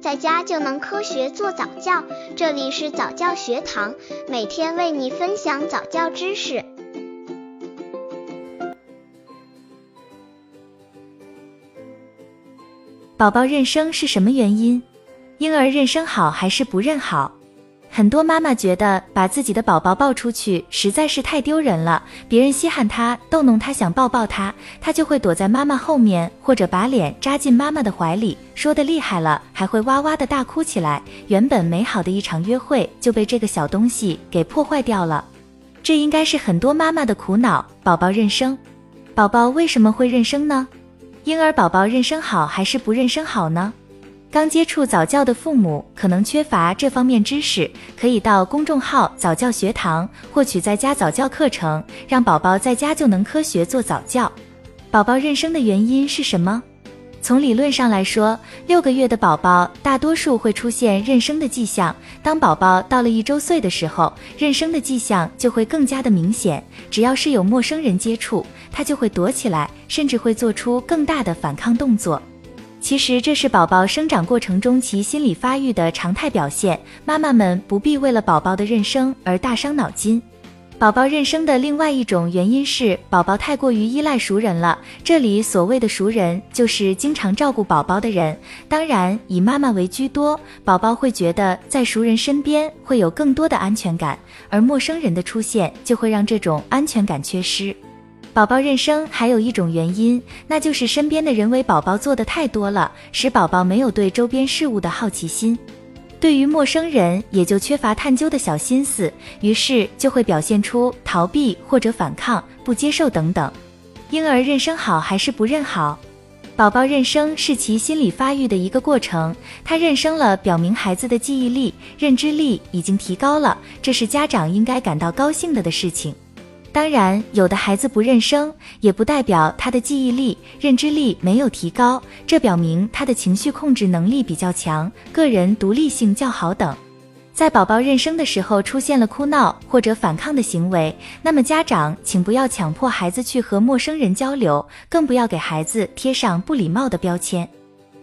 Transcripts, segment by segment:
在家就能科学做早教。这里是早教学堂，每天为你分享早教知识。宝宝认生是什么原因？婴儿认生好还是不认好？很多妈妈觉得把自己的宝宝抱出去实在是太丢人了，别人稀罕他、逗弄他、想抱抱他，他就会躲在妈妈后面，或者把脸扎进妈妈的怀里，说的厉害了，还会哇哇的大哭起来。原本美好的一场约会就被这个小东西给破坏掉了，这应该是很多妈妈的苦恼。宝宝认生，宝宝为什么会认生呢？婴儿宝宝认生好还是不认生好呢？刚接触早教的父母可能缺乏这方面知识，可以到公众号早教学堂获取在家早教课程，让宝宝在家就能科学做早教。宝宝认生的原因是什么？从理论上来说，六个月的宝宝大多数会出现认生的迹象。当宝宝到了一周岁的时候，认生的迹象就会更加的明显。只要是有陌生人接触，他就会躲起来，甚至会做出更大的反抗动作。其实这是宝宝生长过程中其心理发育的常态表现，妈妈们不必为了宝宝的认生而大伤脑筋。宝宝认生的另外一种原因是宝宝太过于依赖熟人了。这里所谓的熟人，就是经常照顾宝宝的人，当然以妈妈为居多。宝宝会觉得在熟人身边会有更多的安全感，而陌生人的出现就会让这种安全感缺失。宝宝认生还有一种原因，那就是身边的人为宝宝做的太多了，使宝宝没有对周边事物的好奇心，对于陌生人也就缺乏探究的小心思，于是就会表现出逃避或者反抗、不接受等等。婴儿认生好还是不认好？宝宝认生是其心理发育的一个过程，他认生了，表明孩子的记忆力、认知力已经提高了，这是家长应该感到高兴的的事情。当然，有的孩子不认生，也不代表他的记忆力、认知力没有提高，这表明他的情绪控制能力比较强，个人独立性较好等。在宝宝认生的时候出现了哭闹或者反抗的行为，那么家长请不要强迫孩子去和陌生人交流，更不要给孩子贴上不礼貌的标签。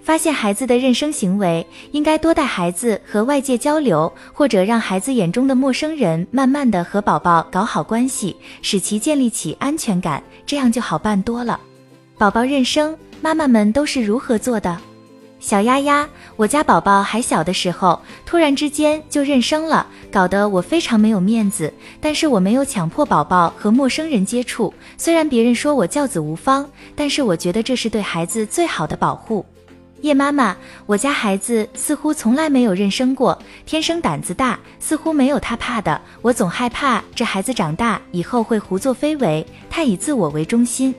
发现孩子的认生行为，应该多带孩子和外界交流，或者让孩子眼中的陌生人慢慢的和宝宝搞好关系，使其建立起安全感，这样就好办多了。宝宝认生，妈妈们都是如何做的？小丫丫，我家宝宝还小的时候，突然之间就认生了，搞得我非常没有面子。但是我没有强迫宝宝和陌生人接触，虽然别人说我教子无方，但是我觉得这是对孩子最好的保护。叶妈妈，我家孩子似乎从来没有认生过，天生胆子大，似乎没有他怕的。我总害怕这孩子长大以后会胡作非为，太以自我为中心。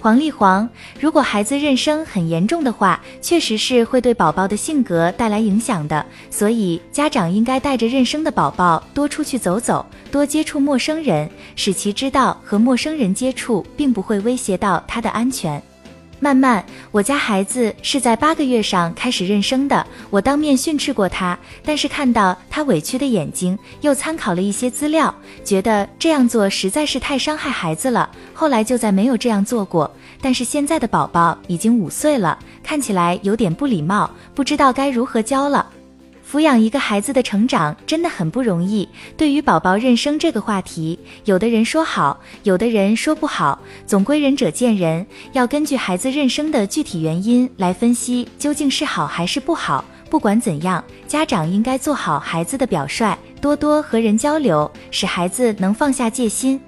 黄丽黄，如果孩子认生很严重的话，确实是会对宝宝的性格带来影响的，所以家长应该带着认生的宝宝多出去走走，多接触陌生人，使其知道和陌生人接触并不会威胁到他的安全。慢慢，我家孩子是在八个月上开始认生的。我当面训斥过他，但是看到他委屈的眼睛，又参考了一些资料，觉得这样做实在是太伤害孩子了。后来就再没有这样做过。但是现在的宝宝已经五岁了，看起来有点不礼貌，不知道该如何教了。抚养一个孩子的成长真的很不容易。对于宝宝认生这个话题，有的人说好，有的人说不好，总归仁者见仁，要根据孩子认生的具体原因来分析究竟是好还是不好。不管怎样，家长应该做好孩子的表率，多多和人交流，使孩子能放下戒心，